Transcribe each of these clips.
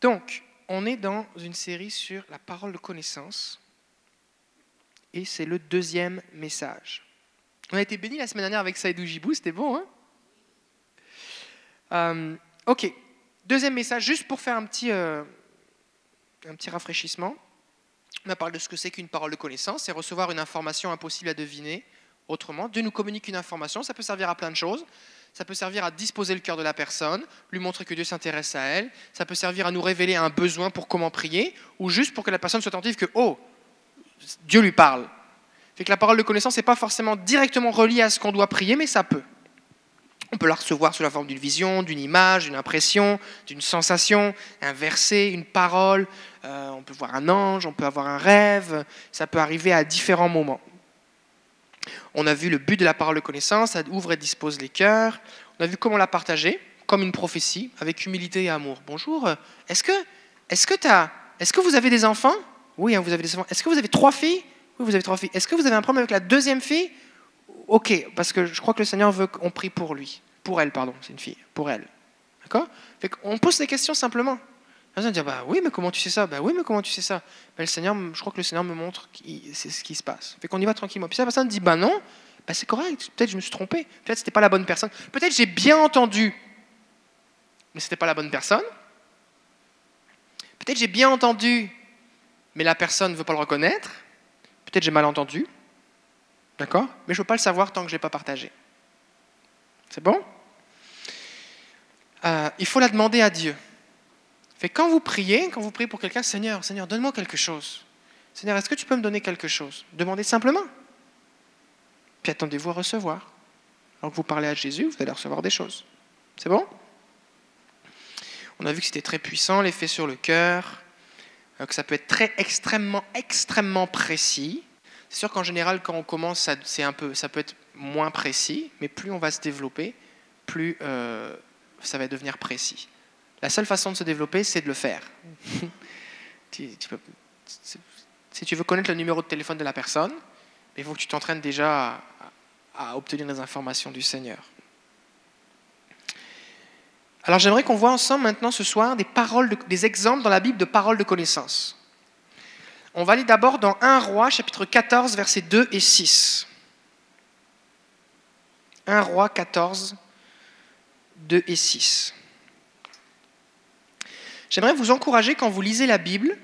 Donc, on est dans une série sur la parole de connaissance. Et c'est le deuxième message. On a été bénis la semaine dernière avec Saïdou Jibou, c'était bon, hein? Euh, Ok, deuxième message, juste pour faire un petit, euh, un petit rafraîchissement. On a parlé de ce que c'est qu'une parole de connaissance, c'est recevoir une information impossible à deviner. Autrement, Dieu nous communique une information, ça peut servir à plein de choses. Ça peut servir à disposer le cœur de la personne, lui montrer que Dieu s'intéresse à elle. Ça peut servir à nous révéler un besoin pour comment prier, ou juste pour que la personne soit attentive que, oh, Dieu lui parle. Fait que la parole de connaissance n'est pas forcément directement reliée à ce qu'on doit prier, mais ça peut. On peut la recevoir sous la forme d'une vision, d'une image, d'une impression, d'une sensation, un verset, une parole. Euh, on peut voir un ange, on peut avoir un rêve. Ça peut arriver à différents moments. On a vu le but de la parole de connaissance, ça ouvre et dispose les cœurs. On a vu comment la partager, comme une prophétie, avec humilité et amour. Bonjour, est-ce que, est-ce que, est-ce que vous avez des enfants? Oui, hein, vous avez des enfants. Est-ce que vous avez trois filles? Oui, vous avez trois filles. Est-ce que vous avez un problème avec la deuxième fille? Ok, parce que je crois que le Seigneur veut qu'on prie pour lui. Pour elle, pardon, c'est une fille. Pour elle. D'accord? On pose des questions simplement. Personne dit bah oui, mais comment tu sais ça? Bah oui, mais comment tu sais ça? Ben, le Seigneur, je crois que le Seigneur me montre c'est ce qui se passe. Fait qu'on y va tranquillement. Puis la personne dit bah non, bah c'est correct. Peut-être je me suis trompé. Peut-être c'était pas la bonne personne. Peut-être j'ai bien entendu, mais c'était pas la bonne personne. Peut-être j'ai bien entendu, mais la personne ne veut pas le reconnaître. Peut-être j'ai mal entendu. D'accord? Mais je veux pas le savoir tant que je l'ai pas partagé. C'est bon? Euh, Il faut la demander à Dieu. Fait quand vous priez, quand vous priez pour quelqu'un, Seigneur, Seigneur, donne-moi quelque chose. Seigneur, est-ce que tu peux me donner quelque chose? Demandez simplement. Puis attendez-vous à recevoir. Alors que vous parlez à Jésus, vous allez recevoir des choses. C'est bon? On a vu que c'était très puissant, l'effet sur le cœur, euh, que ça peut être très extrêmement, extrêmement précis. C'est sûr qu'en général, quand on commence, ça, un peu, ça peut être moins précis, mais plus on va se développer, plus euh, ça va devenir précis. La seule façon de se développer, c'est de le faire. si tu veux connaître le numéro de téléphone de la personne, il faut que tu t'entraînes déjà à, obtenir des informations du Seigneur. Alors j'aimerais qu'on voit ensemble maintenant ce soir des, paroles des exemples dans la Bible de paroles de connaissance. On va aller d'abord dans 1 Roi, chapitre 14, versets 2 et 6. 1 Roi 14, 2 et 6. J'aimerais vous encourager quand vous lisez la Bible,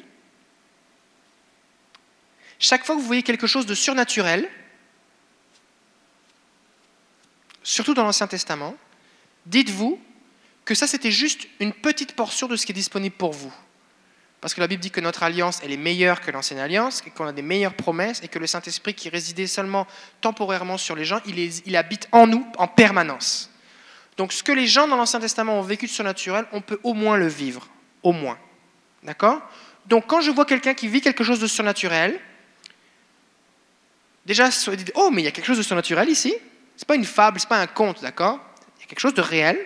chaque fois que vous voyez quelque chose de surnaturel, surtout dans l'Ancien Testament, dites-vous que ça c'était juste une petite portion de ce qui est disponible pour vous. Parce que la Bible dit que notre alliance, elle est meilleure que l'ancienne alliance, qu'on a des meilleures promesses, et que le Saint-Esprit qui résidait seulement temporairement sur les gens, il, il habite en nous en permanence. Donc ce que les gens dans l'Ancien Testament ont vécu de surnaturel, on peut au moins le vivre au moins. D'accord? Donc quand je vois quelqu'un qui vit quelque chose de surnaturel, déjà, oh, mais il y a quelque chose de surnaturel ici. Ce n'est pas une fable, ce n'est pas un conte, d'accord? Il y a quelque chose de réel.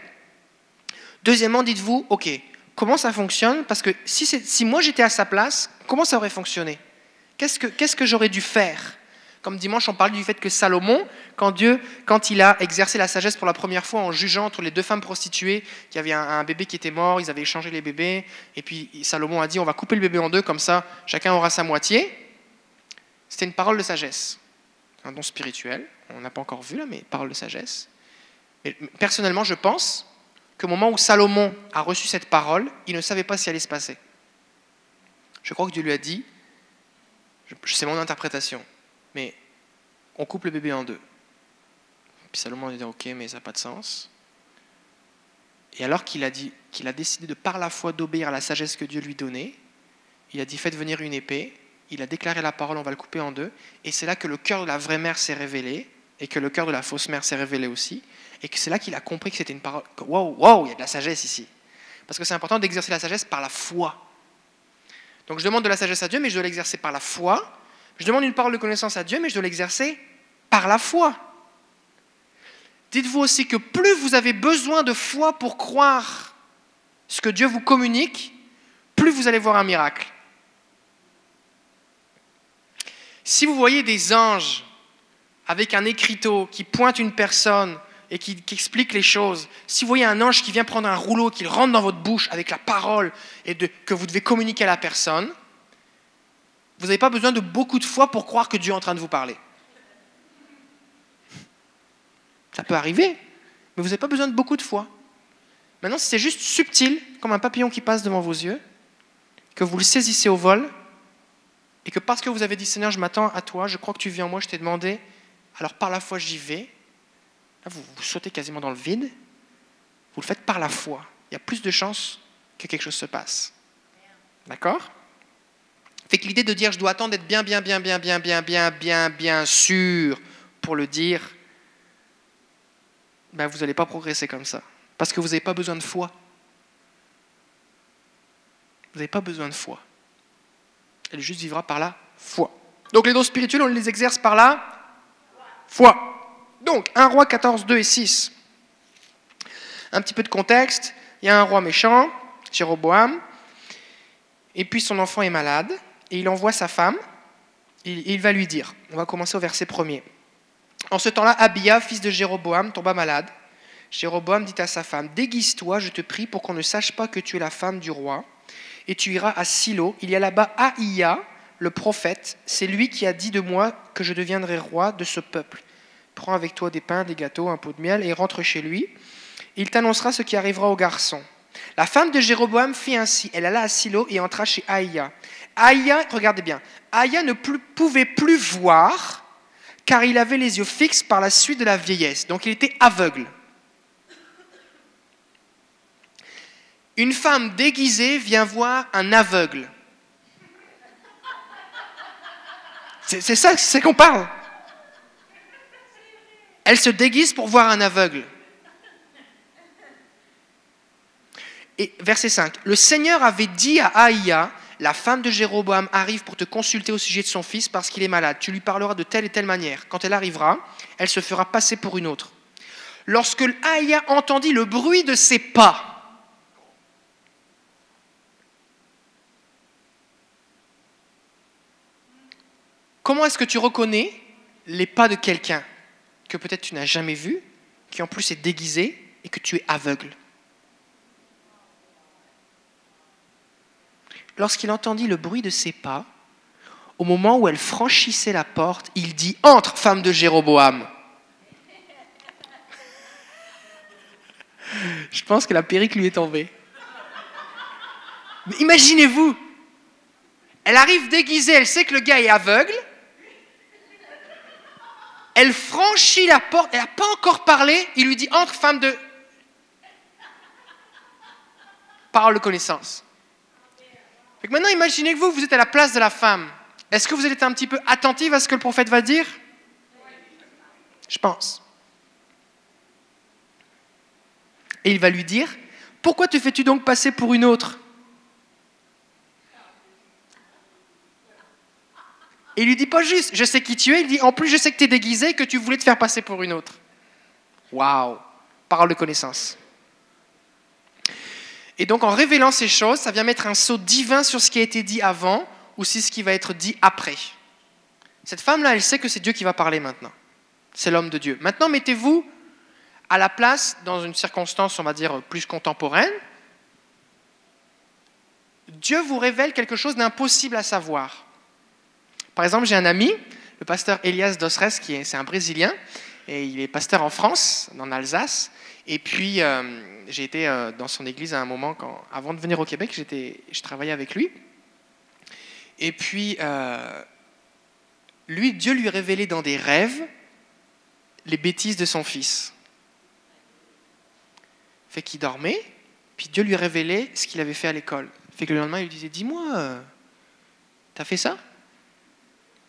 Deuxièmement, dites-vous, ok, comment ça fonctionne? Parce que si, si moi j'étais à sa place, comment ça aurait fonctionné? Qu'est-ce que, qu'est-ce que j'aurais dû faire? Comme dimanche, on parle du fait que Salomon, quand Dieu, quand il a exercé la sagesse pour la première fois en jugeant entre les deux femmes prostituées, qu'il y avait un, bébé qui était mort, ils avaient échangé les bébés, et puis Salomon a dit on va couper le bébé en deux, comme ça chacun aura sa moitié. C'était une parole de sagesse, un don spirituel. On n'a pas encore vu là, mais parole de sagesse. personnellement, je pense qu'au moment où Salomon a reçu cette parole, il ne savait pas si elle allait se passer. Je crois que Dieu lui a dit, c'est mon interprétation, mais on coupe le bébé en deux. Puis Salomon a dit ok, mais ça n'a pas de sens. Et alors qu'il a, dit, qu'il a décidé de par la foi d'obéir à la sagesse que Dieu lui donnait, il a dit faites venir une épée, il a déclaré la parole, on va le couper en deux, et c'est là que le cœur de la vraie mère s'est révélé, et que le cœur de la fausse mère s'est révélé aussi, et que c'est là qu'il a compris que c'était une parole, wow, wow, il y a de la sagesse ici. Parce que c'est important d'exercer la sagesse par la foi. Donc je demande de la sagesse à Dieu, mais je dois l'exercer par la foi, je demande une parole de connaissance à Dieu, mais je dois l'exercer par la foi. Dites-vous aussi que plus vous avez besoin de foi pour croire ce que Dieu vous communique, plus vous allez voir un miracle. Si vous voyez des anges avec un écriteau qui pointe une personne et qui, explique les choses, si vous voyez un ange qui vient prendre un rouleau, qu'il rentre dans votre bouche avec la parole et que vous devez communiquer à la personne, vous n'avez pas besoin de beaucoup de foi pour croire que Dieu est en train de vous parler. Ça peut arriver, mais vous n'avez pas besoin de beaucoup de foi. Maintenant, si c'est juste subtil, comme un papillon qui passe devant vos yeux, que vous le saisissez au vol, et que parce que vous avez dit Seigneur, je m'attends à toi, je crois que tu viens en moi, je t'ai demandé, alors par la foi j'y vais, là vous, vous sautez quasiment dans le vide, vous le faites par la foi. Il y a plus de chances que quelque chose se passe. D'accord? Fait que l'idée de dire je dois attendre d'être bien, bien, bien, bien, bien, bien, bien, bien, bien sûr pour le dire, ben vous n'allez pas progresser comme ça. Parce que vous n'avez pas besoin de foi. Vous n'avez pas besoin de foi. Elle juste vivra par la foi. Donc les dons spirituels, on les exerce par la foi. Donc, 1 roi 14, 2 et 6. Un petit peu de contexte. Il y a un roi méchant, Jéroboam, et puis son enfant est malade, et il envoie sa femme, et il va lui dire, on va commencer au verset premier. En ce temps-là, Abia, fils de Jéroboam, tomba malade. Jéroboam dit à sa femme, Déguise-toi, je te prie, pour qu'on ne sache pas que tu es la femme du roi, et tu iras à Silo. Il y a là-bas Aïa, le prophète, c'est lui qui a dit de moi que je deviendrai roi de ce peuple. Prends avec toi des pains, des gâteaux, un pot de miel, et rentre chez lui. Il t'annoncera ce qui arrivera au garçon. La femme de Jéroboam fit ainsi. Elle alla à Silo et entra chez Aïa. Aïa, regardez bien, Aïa ne pouvait plus voir car il avait les yeux fixes par la suite de la vieillesse. Donc il était aveugle. Une femme déguisée vient voir un aveugle. C'est ça, c'est qu'on parle. Elle se déguise pour voir un aveugle. Et verset 5. Le Seigneur avait dit à Aïa, la femme de Jéroboam arrive pour te consulter au sujet de son fils parce qu'il est malade. Tu lui parleras de telle et telle manière. Quand elle arrivera, elle se fera passer pour une autre. Lorsque Aïa entendit le bruit de ses pas, comment est-ce que tu reconnais les pas de quelqu'un que peut-être tu n'as jamais vu, qui en plus est déguisé et que tu es aveugle? Lorsqu'il entendit le bruit de ses pas, au moment où elle franchissait la porte, il dit Entre, femme de Jéroboam. Je pense que la perruque lui est tombée. Imaginez-vous, elle arrive déguisée, elle sait que le gars est aveugle. Elle franchit la porte, elle n'a pas encore parlé, il lui dit Entre, femme de. Parole de connaissance maintenant, imaginez que vous, vous êtes à la place de la femme. Est-ce que vous être un petit peu attentive à ce que le prophète va dire? Je pense. Et il va lui dire, pourquoi te fais-tu donc passer pour une autre? Il lui dit pas juste, je sais qui tu es, il dit, en plus je sais que tu es déguisé et que tu voulais te faire passer pour une autre. Waouh Parole de connaissance. Et donc en révélant ces choses, ça vient mettre un saut divin sur ce qui a été dit avant ou sur ce qui va être dit après. Cette femme-là, elle sait que c'est Dieu qui va parler maintenant. C'est l'homme de Dieu. Maintenant, mettez-vous à la place, dans une circonstance, on va dire, plus contemporaine. Dieu vous révèle quelque chose d'impossible à savoir. Par exemple, j'ai un ami, le pasteur Elias Dosres, qui est, un Brésilien, et il est pasteur en France, en Alsace. Et puis, euh, j'ai été euh, dans son église à un moment, quand, avant de venir au Québec, j'étais, je travaillais avec lui. Et puis, euh, lui, Dieu lui révélait dans des rêves les bêtises de son fils. Fait qu'il dormait, puis Dieu lui révélait ce qu'il avait fait à l'école. Fait que le lendemain, il lui disait Dis-moi, t'as fait ça?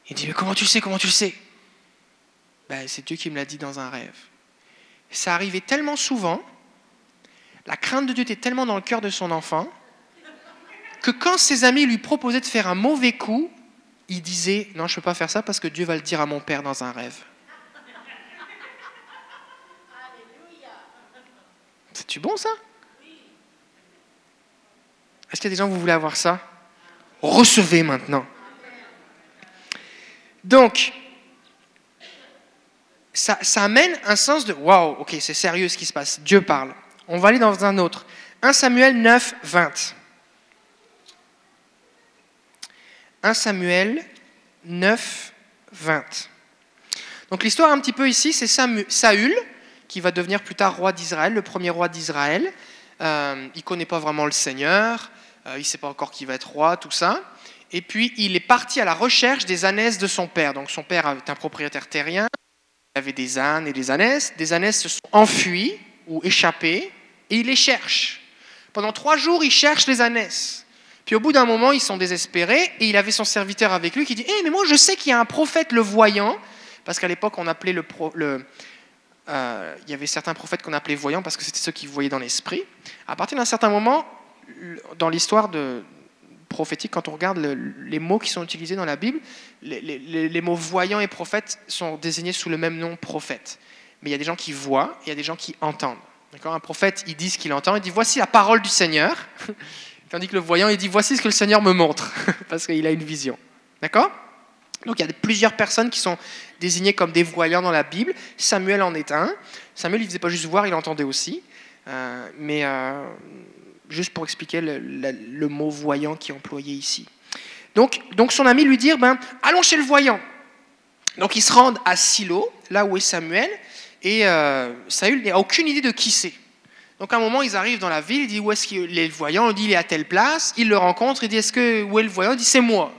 Il dit Mais comment tu sais Comment tu le sais? Ben, C'est Dieu qui me l'a dit dans un rêve. Ça arrivait tellement souvent la crainte de Dieu était tellement dans le cœur de son enfant que quand ses amis lui proposaient de faire un mauvais coup, il disait Non, je ne peux pas faire ça parce que Dieu va le dire à mon père dans un rêve. C'est-tu bon ça? Est-ce qu'il y a des gens qui vous voulez avoir ça? Recevez maintenant. Donc, ça, amène un sens de waouh, ok, c'est sérieux ce qui se passe, Dieu parle. On va aller dans un autre. 1 Samuel 9, 20. 1 Samuel 9, 20. Donc l'histoire un petit peu ici, c'est Saül, qui va devenir plus tard roi d'Israël, le premier roi d'Israël. Euh, il ne connaît pas vraiment le Seigneur, euh, il ne sait pas encore qui va être roi, tout ça. Et puis il est parti à la recherche des ânesses de son père. Donc son père est un propriétaire terrien, il avait des ânes et des ânesses. Des ânesses se sont enfuis ou échappés, et il les cherche. Pendant trois jours, il cherche les ânesses. Puis au bout d'un moment, ils sont désespérés et il avait son serviteur avec lui qui dit Eh, mais moi je sais qu'il y a un prophète le voyant, parce qu'à l'époque on appelait le. le euh, il y avait certains prophètes qu'on appelait voyants parce que c'était ceux qui voyaient dans l'esprit. À partir d'un certain moment, dans l'histoire de, prophétique, quand on regarde les mots qui sont utilisés dans la Bible, les, mots voyant et prophète sont désignés sous le même nom prophète. Mais il y a des gens qui voient et il y a des gens qui entendent. Un prophète, il dit ce qu'il entend, il dit voici la parole du Seigneur. Tandis que le voyant, il dit voici ce que le Seigneur me montre, parce qu'il a une vision. D'accord? Donc il y a plusieurs personnes qui sont désignées comme des voyants dans la Bible. Samuel en est un. Samuel, il ne faisait pas juste voir, il entendait aussi. Euh, mais euh, juste pour expliquer le, mot voyant qui est employé ici. Donc, donc son ami lui dit ben, allons chez le voyant. Donc ils se rendent à Silo, là où est Samuel, et euh, Saül n'a aucune idée de qui c'est. Donc à un moment, ils arrivent dans la ville, il dit où est-ce qu'il est le voyant Il dit il est à telle place. Il le rencontre, il dit est-ce que où est le voyant? Il dit c'est moi.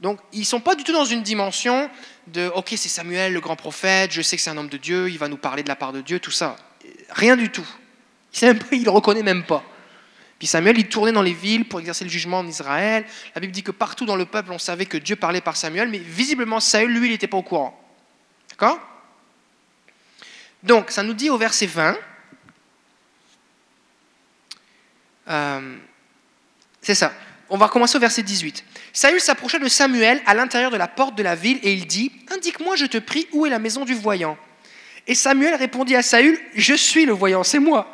Donc ils sont pas du tout dans une dimension de ok c'est Samuel le grand prophète, je sais que c'est un homme de Dieu, il va nous parler de la part de Dieu, tout ça. Rien du tout. Il ne le reconnaît même pas. Puis Samuel, il tournait dans les villes pour exercer le jugement en Israël. La Bible dit que partout dans le peuple, on savait que Dieu parlait par Samuel, mais visiblement Saül, lui, il n'était pas au courant. D'accord? Donc, ça nous dit au verset 20, Euh, c'est ça. On va commencer au verset 18. Saül s'approcha de Samuel à l'intérieur de la porte de la ville et il dit Indique-moi, je te prie, où est la maison du voyant? Et Samuel répondit à Saül Je suis le voyant, c'est moi.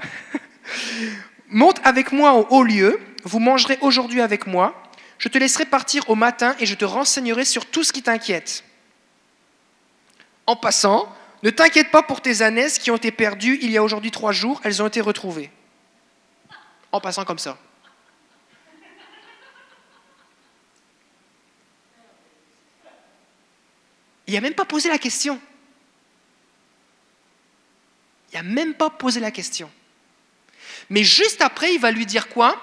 Monte avec moi au haut lieu, vous mangerez aujourd'hui avec moi. Je te laisserai partir au matin et je te renseignerai sur tout ce qui t'inquiète. En passant, ne t'inquiète pas pour tes ânesses qui ont été perdues il y a aujourd'hui trois jours, elles ont été retrouvées en passant comme ça. Il n'a même pas posé la question. Il n'a même pas posé la question. Mais juste après, il va lui dire quoi?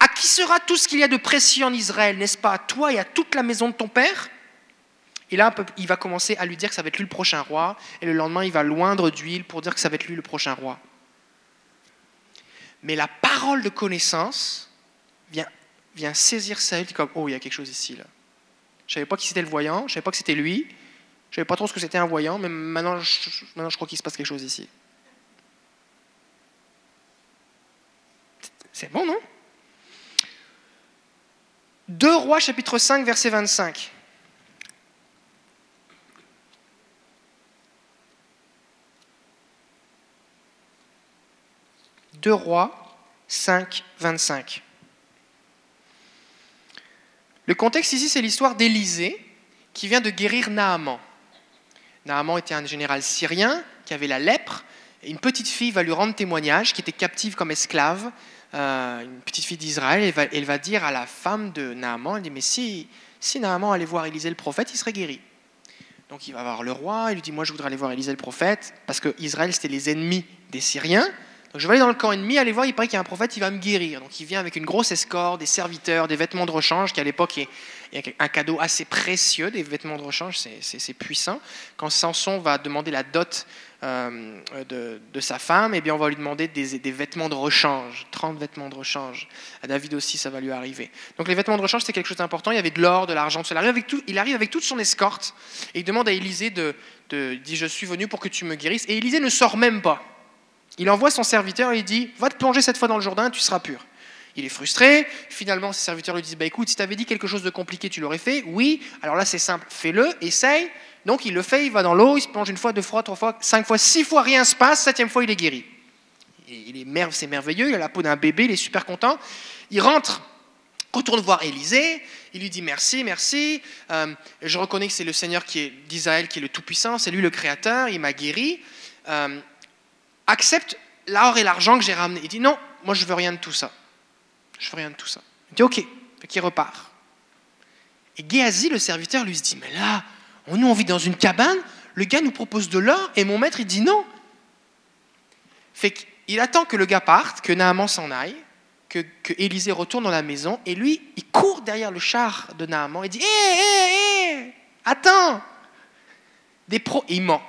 À qui sera tout ce qu'il y a de précieux en Israël N'est-ce pas? À toi et à toute la maison de ton père? Et là, il va commencer à lui dire que ça va être lui le prochain roi. Et le lendemain, il va loindre d'huile pour dire que ça va être lui le prochain roi. Mais la parole de connaissance vient, vient saisir Saül, comme Oh, il y a quelque chose ici. Là. Je ne savais pas qui c'était le voyant, je ne savais pas que c'était lui, je ne savais pas trop ce que c'était un voyant, mais maintenant maintenant, je crois qu'il se passe quelque chose ici. C'est bon, non 2 Rois, chapitre 5, verset 25. 2 Rois 5, 25. Le contexte ici, c'est l'histoire d'Élisée qui vient de guérir Naaman. Naaman était un général syrien qui avait la lèpre. Et une petite fille va lui rendre témoignage, qui était captive comme esclave, euh, une petite fille d'Israël. Elle, va, dire à la femme de Naaman, elle dit, mais si, si Naaman allait voir Élisée le prophète, il serait guéri. Donc il va voir le roi, il lui dit, moi je voudrais aller voir Élisée le prophète, parce que Israël c'était les ennemis des Syriens. Donc je vais aller dans le camp ennemi, aller voir, il paraît qu'il y a un prophète, il va me guérir. Donc il vient avec une grosse escorte, des serviteurs, des vêtements de rechange, qui à l'époque est un cadeau assez précieux, des vêtements de rechange, c'est puissant. Quand Samson va demander la dot euh, de, sa femme, eh bien on va lui demander des, vêtements de rechange, 30 vêtements de rechange. À David aussi, ça va lui arriver. Donc les vêtements de rechange, c'est quelque chose d'important. Il y avait de l'or, de l'argent, il arrive, avec il arrive avec toute son escorte et il demande à Élisée de, de, dit, je suis venu pour que tu me guérisses. Et Élisée ne sort même pas. Il envoie son serviteur et il dit Va te plonger cette fois dans le Jourdain, tu seras pur. Il est frustré. Finalement, ses serviteurs lui disent bah, Écoute, si tu avais dit quelque chose de compliqué, tu l'aurais fait. Oui, alors là, c'est simple, fais-le, essaye. Donc, il le fait, il va dans l'eau, il se plonge une fois, deux fois, trois fois, cinq fois, six fois, rien se passe. Septième fois, il est guéri. Il est c'est merveilleux, il a la peau d'un bébé, il est super content. Il rentre retourne voir Élisée, il lui dit merci, merci, euh, je reconnais que c'est le Seigneur d'Israël qui est le Tout-Puissant, c'est lui le Créateur, il m'a guéri, euh, accepte l'or et l'argent que j'ai ramené. Il dit non, moi je veux rien de tout ça. Je veux rien de tout ça. Il dit ok, fait repart. Et Géasi, le serviteur, lui dit mais là, nous on vit dans une cabane, le gars nous propose de l'or et mon maître il dit non. Fait qu'il attend que le gars parte, que Naaman s'en aille, que, Élisée retourne dans la maison, et lui, il court derrière le char de Naaman et dit Hé, hé, hé, attends des Il ment.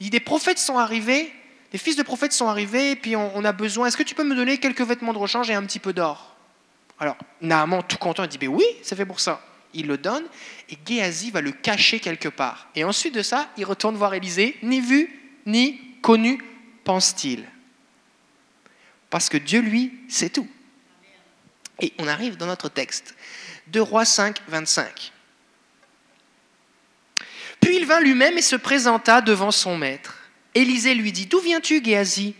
Il dit Des prophètes sont arrivés, des fils de prophètes sont arrivés, et puis on, a besoin. Est-ce que tu peux me donner quelques vêtements de rechange et un petit peu d'or? Alors, Naaman, tout content, il dit Ben oui, c'est fait pour ça. Il le donne, et Géasi va le cacher quelque part. Et ensuite de ça, il retourne voir Élisée, ni vu, ni connu, pense-t-il. Parce que Dieu, lui, c'est tout. Et on arrive dans notre texte. 2 Rois 5, 25. Puis il vint lui-même et se présenta devant son maître. Élisée lui dit, D'où viens-tu, Géasi?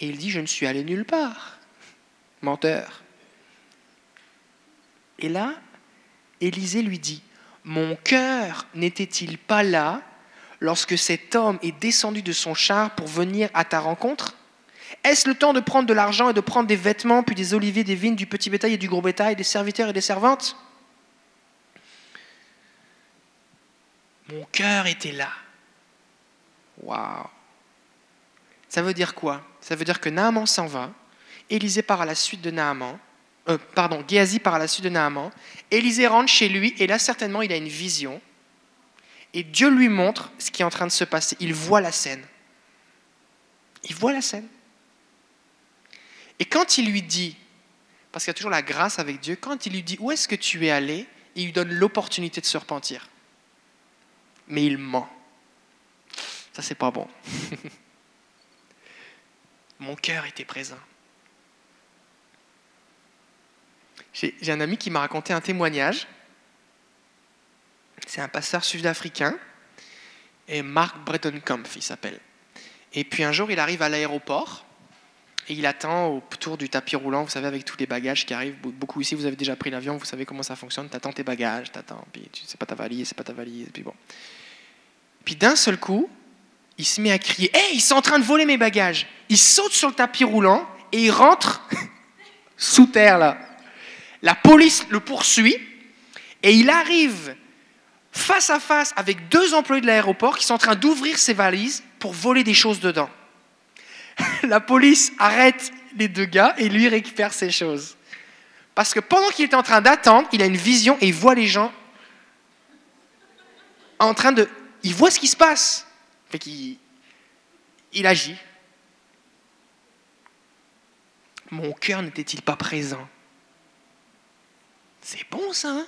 Et il dit, Je ne suis allé nulle part. Menteur. Et là, Élisée lui dit, Mon cœur n'était-il pas là lorsque cet homme est descendu de son char pour venir à ta rencontre? Est-ce le temps de prendre de l'argent et de prendre des vêtements, puis des oliviers, des vignes, du petit bétail et du gros bétail, des serviteurs et des servantes? Mon cœur était là. Waouh. Ça veut dire quoi? Ça veut dire que Naaman s'en va, Élisée part à la suite de Naaman, euh, pardon, Géasi part à la suite de Naaman, Élisée rentre chez lui, et là certainement il a une vision, et Dieu lui montre ce qui est en train de se passer. Il voit la scène. Il voit la scène. Et quand il lui dit, parce qu'il y a toujours la grâce avec Dieu, quand il lui dit où est-ce que tu es allé, il lui donne l'opportunité de se repentir. Mais il ment. Ça, c'est pas bon. Mon cœur était présent. J'ai un ami qui m'a raconté un témoignage. C'est un pasteur sud-africain. Et Mark Bredenkamp, il s'appelle. Et puis un jour, il arrive à l'aéroport et il attend autour du tapis roulant, vous savez, avec tous les bagages qui arrivent. Beaucoup ici, vous avez déjà pris l'avion, vous savez comment ça fonctionne. Tu attends tes bagages, tu attends, puis c'est pas ta valise, c'est pas ta valise, puis bon. Puis d'un seul coup, il se met à crier Hé, ils sont en train de voler mes bagages Il saute sur le tapis roulant et il rentre sous terre là. La police le poursuit et il arrive face à face avec deux employés de l'aéroport qui sont en train d'ouvrir ses valises pour voler des choses dedans. la police arrête les deux gars et lui récupère ses choses. Parce que pendant qu'il est en train d'attendre, il a une vision et il voit les gens en train de... Il voit ce qui se passe. Fait il agit. Mon cœur n'était-il pas présent? C'est bon ça, hein?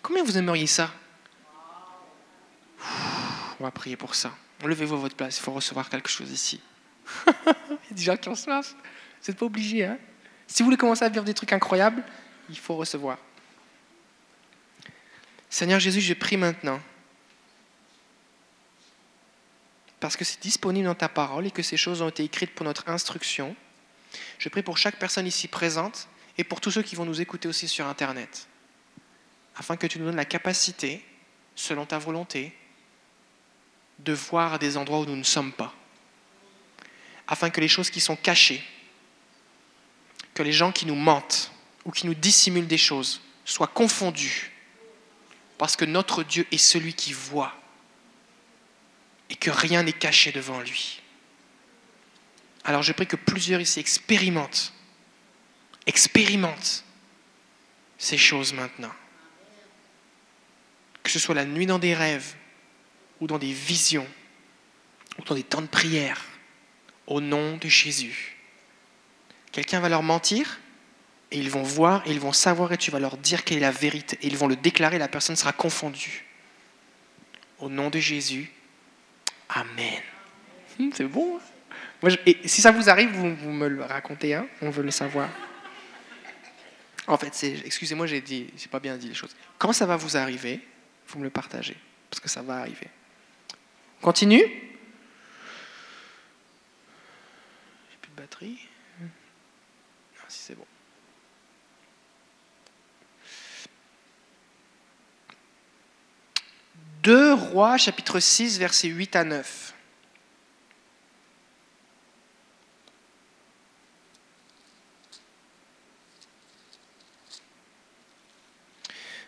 Combien vous aimeriez ça? On va prier pour ça. Levez-vous à votre place, il faut recevoir quelque chose ici. Il y a des gens qui ont. Vous n'êtes pas obligé. Hein? Si vous voulez commencer à vivre des trucs incroyables, il faut recevoir. Seigneur Jésus, je prie maintenant. Parce que c'est disponible dans ta parole et que ces choses ont été écrites pour notre instruction. Je prie pour chaque personne ici présente et pour tous ceux qui vont nous écouter aussi sur Internet. Afin que tu nous donnes la capacité, selon ta volonté, de voir des endroits où nous ne sommes pas afin que les choses qui sont cachées, que les gens qui nous mentent ou qui nous dissimulent des choses soient confondus, parce que notre Dieu est celui qui voit et que rien n'est caché devant lui. Alors je prie que plusieurs ici expérimentent, expérimentent ces choses maintenant. Que ce soit la nuit dans des rêves ou dans des visions ou dans des temps de prière au nom de Jésus. Quelqu'un va leur mentir et ils vont voir et ils vont savoir et tu vas leur dire quelle est la vérité et ils vont le déclarer, la personne sera confondue. Au nom de Jésus, Amen. C'est bon. Hein. et si ça vous arrive, vous, me le racontez, hein on veut le savoir. En fait, c'est, excusez-moi, j'ai dit, pas bien dit les choses. Quand ça va vous arriver, vous me le partagez, parce que ça va arriver. On continue J'ai plus de batterie. Ah, si c'est bon. Deux rois, chapitre 6, versets 8 à 9.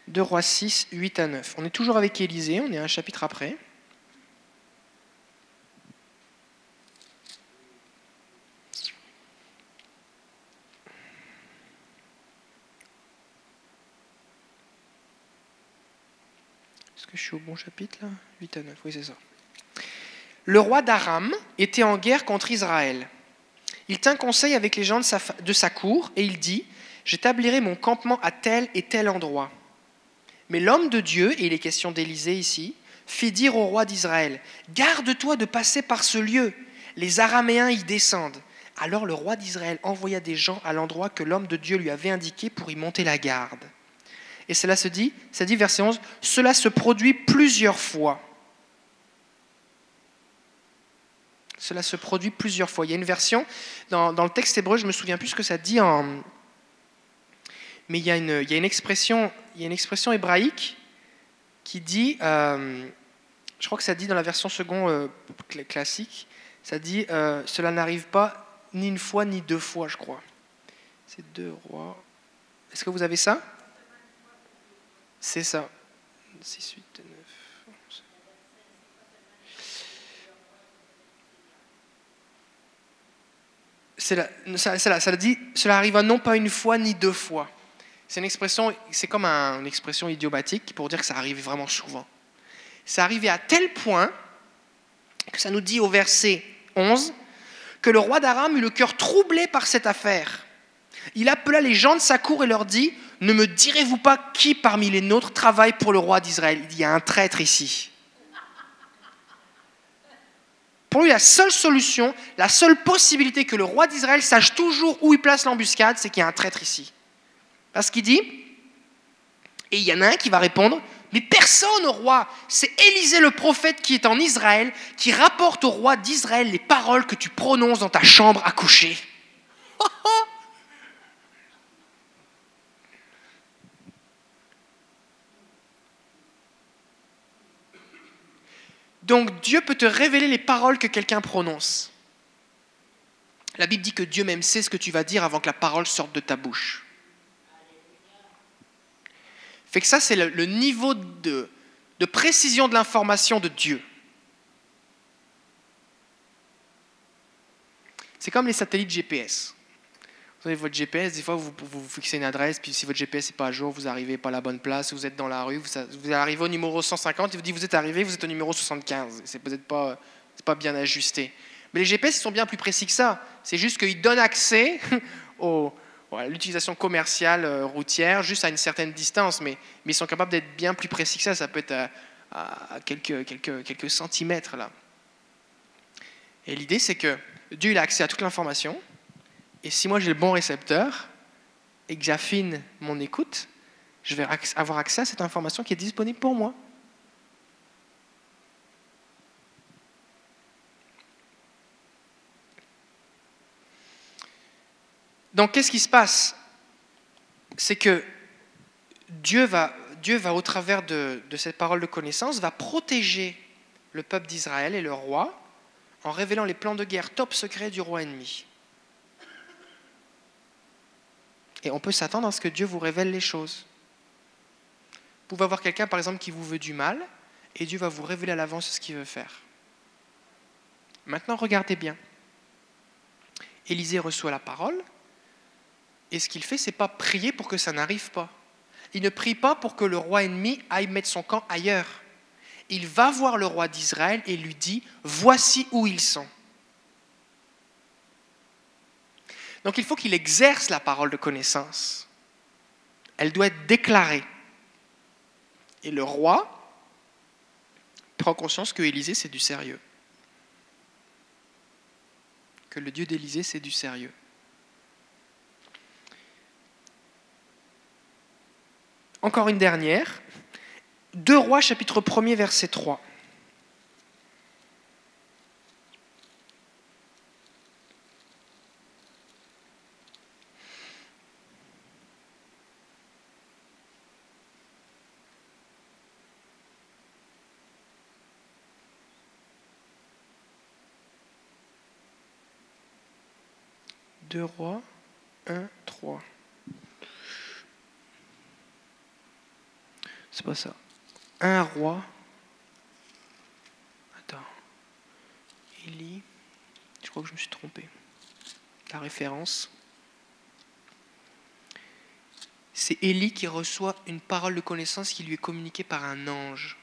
Deux Rois 6, 8 à 9. On est toujours avec Élisée, on est un chapitre après. que je suis au bon chapitre là? 8 à 9, oui c'est ça. Le roi d'Aram était en guerre contre Israël. Il tint conseil avec les gens de sa, de sa cour et il dit, j'établirai mon campement à tel et tel endroit. Mais l'homme de Dieu, et il est question d'Élysée ici, fit dire au roi d'Israël, garde-toi de passer par ce lieu, les Araméens y descendent. Alors le roi d'Israël envoya des gens à l'endroit que l'homme de Dieu lui avait indiqué pour y monter la garde. Et cela se dit, ça dit verset 11, cela se produit plusieurs fois. Cela se produit plusieurs fois. Il y a une version, dans, le texte hébreu, je ne me souviens plus ce que ça dit en... Mais il y a une, expression, hébraïque qui dit, euh, je crois que ça dit dans la version second euh, classique, ça dit, euh, cela n'arrive pas ni une fois ni deux fois, je crois. C'est deux rois. Est-ce que vous avez ça? C'est ça. 6, 8, 9, 11. C'est là, ça, ça, ça dit, cela arriva non pas une fois ni deux fois. C'est une expression, c'est comme une expression idiomatique pour dire que ça arrive vraiment souvent. Ça arrivait à tel point que ça nous dit au verset 11 que le roi d'Aram eut le cœur troublé par cette affaire. Il appela les gens de sa cour et leur dit Ne me direz-vous pas qui parmi les nôtres travaille pour le roi d'Israël? Il y a un traître ici. Pour lui, la seule solution, la seule possibilité que le roi d'Israël sache toujours où il place l'embuscade, c'est qu'il y a un traître ici. Parce qu'il dit, et il y en a un qui va répondre, mais personne au roi, c'est Élisée le prophète qui est en Israël, qui rapporte au roi d'Israël les paroles que tu prononces dans ta chambre à coucher. Donc Dieu peut te révéler les paroles que quelqu'un prononce. La Bible dit que Dieu même sait ce que tu vas dire avant que la parole sorte de ta bouche. Fait que ça, c'est le, niveau de, de précision de l'information de Dieu. C'est comme les satellites GPS. Vous avez votre GPS, des fois vous, vous, fixez une adresse, puis si votre GPS n'est pas à jour, vous n'arrivez pas à la bonne place, vous êtes dans la rue, vous, arrivez au numéro 150, il vous dit vous êtes arrivé, vous êtes au numéro 75. C'est peut-être pas, pas bien ajusté. Mais les GPS ils sont bien plus précis que ça. C'est juste qu'ils donnent accès à l'utilisation commerciale euh, routière juste à une certaine distance, mais, ils sont capables d'être bien plus précis que ça. Ça peut être à, à quelques, centimètres là. Et l'idée, c'est que Dieu a accès à toute l'information, et si moi j'ai le bon récepteur et que j'affine mon écoute, je vais avoir accès à cette information qui est disponible pour moi. Donc qu'est-ce qui se passe? C'est que Dieu va, Dieu va, au travers de, cette parole de connaissance, va protéger le peuple d'Israël et le roi en révélant les plans de guerre top secrets du roi ennemi. Et on peut s'attendre à ce que Dieu vous révèle les choses. Vous pouvez avoir quelqu'un, par exemple, qui vous veut du mal, et Dieu va vous révéler à l'avance ce qu'il veut faire. Maintenant, regardez bien. Élisée reçoit la parole, et ce qu'il fait, c'est pas prier pour que ça n'arrive pas. Il ne prie pas pour que le roi ennemi aille mettre son camp ailleurs. Il va voir le roi d'Israël et lui dit, voici où ils sont. Donc il faut qu'il exerce la parole de connaissance. Elle doit être déclarée. Et le roi prend conscience que Élisée, c'est du sérieux. Que le Dieu d'Élisée, c'est du sérieux. encore une dernière. 2 Rois chapitre 1er verset 3. Deux rois, un, trois. C'est pas ça. Un roi. Attends. Élie. Je crois que je me suis trompé. La référence. C'est Élie qui reçoit une parole de connaissance qui lui est communiquée par un ange.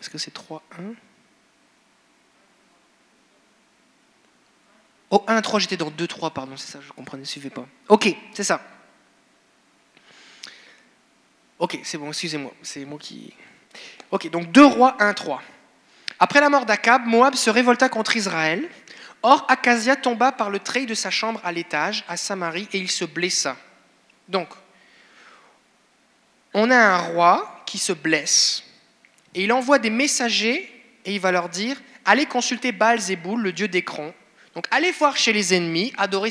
Est-ce que c'est 3, Oh, 1, 3, j'étais dans 2, 3, pardon, c'est ça, je comprenais, ne suivez pas. Ok, c'est ça. Ok, c'est bon, excusez-moi, c'est moi qui... Ok, donc 2 rois 1, 3. Après la mort d'Akab, Moab se révolta contre Israël. Or, Acasia tomba par le treil de sa chambre à l'étage, à Samarie, et il se blessa. Donc, on a un roi qui se blesse. Et il envoie des messagers, et il va leur dire, allez consulter Baal Zéboul, le dieu d'Écron. Donc, allez voir chez les ennemis, adorer,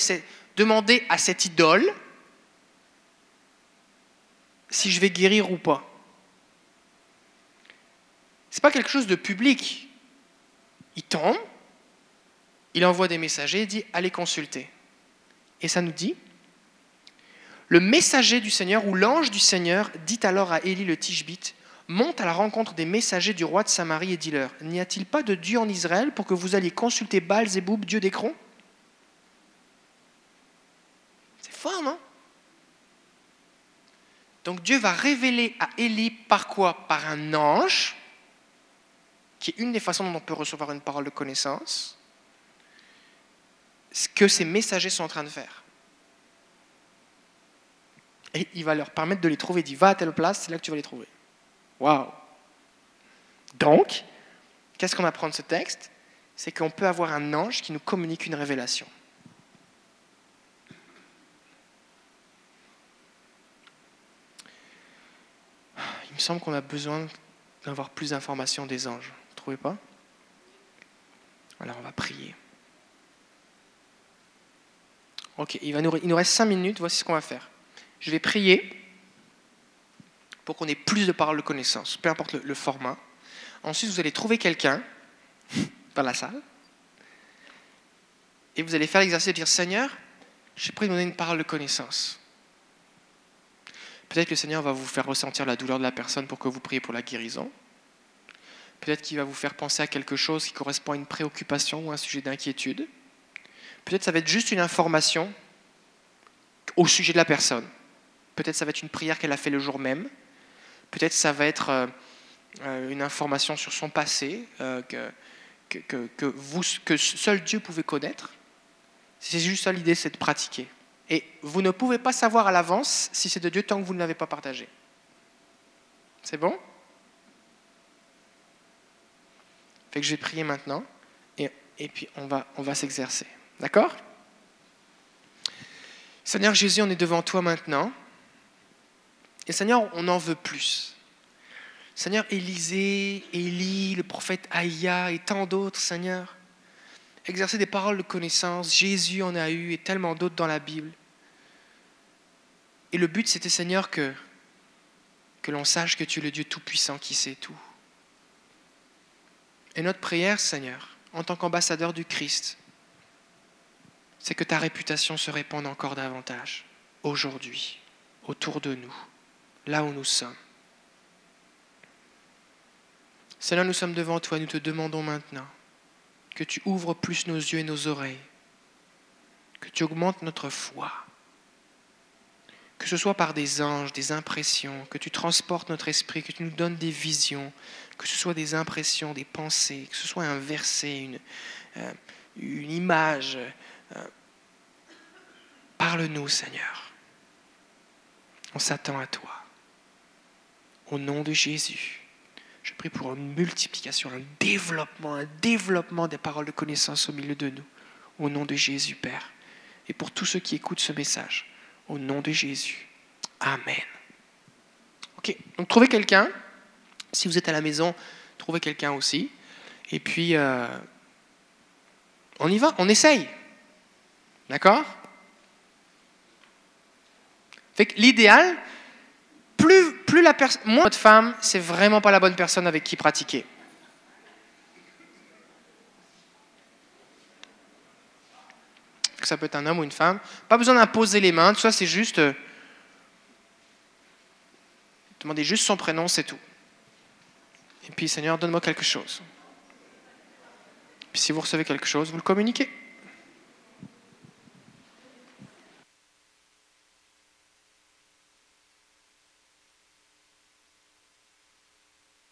demander à cette idole si je vais guérir ou pas. Ce n'est pas quelque chose de public. Il tombe, il envoie des messagers et dit allez consulter. Et ça nous dit le messager du Seigneur ou l'ange du Seigneur dit alors à Élie le Tishbite monte à la rencontre des messagers du roi de Samarie et dit-leur N'y a-t-il pas de Dieu en Israël pour que vous alliez consulter Baal Zéboub, Dieu d'Écron C'est fort, non? Donc Dieu va révéler à Élie par quoi? Par un ange qui est une des façons dont on peut recevoir une parole de connaissance, ce que ces messagers sont en train de faire. Et il va leur permettre de les trouver. Il dit, va à telle place, c'est là que tu vas les trouver. Waouh Donc, qu'est-ce qu'on apprend de ce texte? C'est qu'on peut avoir un ange qui nous communique une révélation. Il me semble qu'on a besoin d'avoir plus d'informations des anges trouvez pas? Alors on va prier. Ok, il, va nous, il nous reste cinq minutes, voici ce qu'on va faire. Je vais prier pour qu'on ait plus de paroles de connaissance, peu importe le, format. Ensuite, vous allez trouver quelqu'un dans la salle et vous allez faire l'exercice de dire Seigneur, j'ai pris de donner une parole de connaissance. Peut-être que le Seigneur va vous faire ressentir la douleur de la personne pour que vous priez pour la guérison. Peut-être qu'il va vous faire penser à quelque chose qui correspond à une préoccupation ou un sujet d'inquiétude. Peut-être ça va être juste une information au sujet de la personne. Peut-être ça va être une prière qu'elle a fait le jour même. Peut-être ça va être euh, euh, une information sur son passé euh, que, que, vous, que seul Dieu pouvait connaître. C'est juste ça l'idée, c'est de pratiquer. Et vous ne pouvez pas savoir à l'avance si c'est de Dieu tant que vous ne l'avez pas partagé. C'est bon? Fait que je vais prier maintenant et, et puis on va, on va s'exercer. D'accord? Seigneur Jésus, on est devant toi maintenant. Et Seigneur, on en veut plus. Seigneur Élisée, Élie, le prophète Aïa et tant d'autres, Seigneur, exercer des paroles de connaissance. Jésus en a eu et tellement d'autres dans la Bible. Et le but, c'était, Seigneur, que, que l'on sache que tu es le Dieu Tout-Puissant qui sait tout. Et notre prière, Seigneur, en tant qu'ambassadeur du Christ, c'est que ta réputation se répande encore davantage aujourd'hui, autour de nous, là où nous sommes. Seigneur, nous sommes devant toi, nous te demandons maintenant que tu ouvres plus nos yeux et nos oreilles, que tu augmentes notre foi, que ce soit par des anges, des impressions, que tu transportes notre esprit, que tu nous donnes des visions, que ce soit des impressions, des pensées, que ce soit un verset, une, euh, image. Euh, parle-nous, Seigneur. On s'attend à toi. Au nom de Jésus, je prie pour une multiplication, un développement, un développement des paroles de connaissance au milieu de nous. Au nom de Jésus, Père. Et pour tous ceux qui écoutent ce message, au nom de Jésus. Amen. Ok, donc trouvez quelqu'un. Si vous êtes à la maison, trouvez quelqu'un aussi. Et puis, euh, on y va, on essaye. D'accord? L'idéal, plus, plus la personne, moins votre femme, c'est vraiment pas la bonne personne avec qui pratiquer. Que ça peut être un homme ou une femme? Pas besoin d'imposer les mains, tout ça c'est juste. Euh, demandez juste son prénom, c'est tout. Et puis, Seigneur, donne-moi quelque chose. Puis si vous recevez quelque chose, vous le communiquez.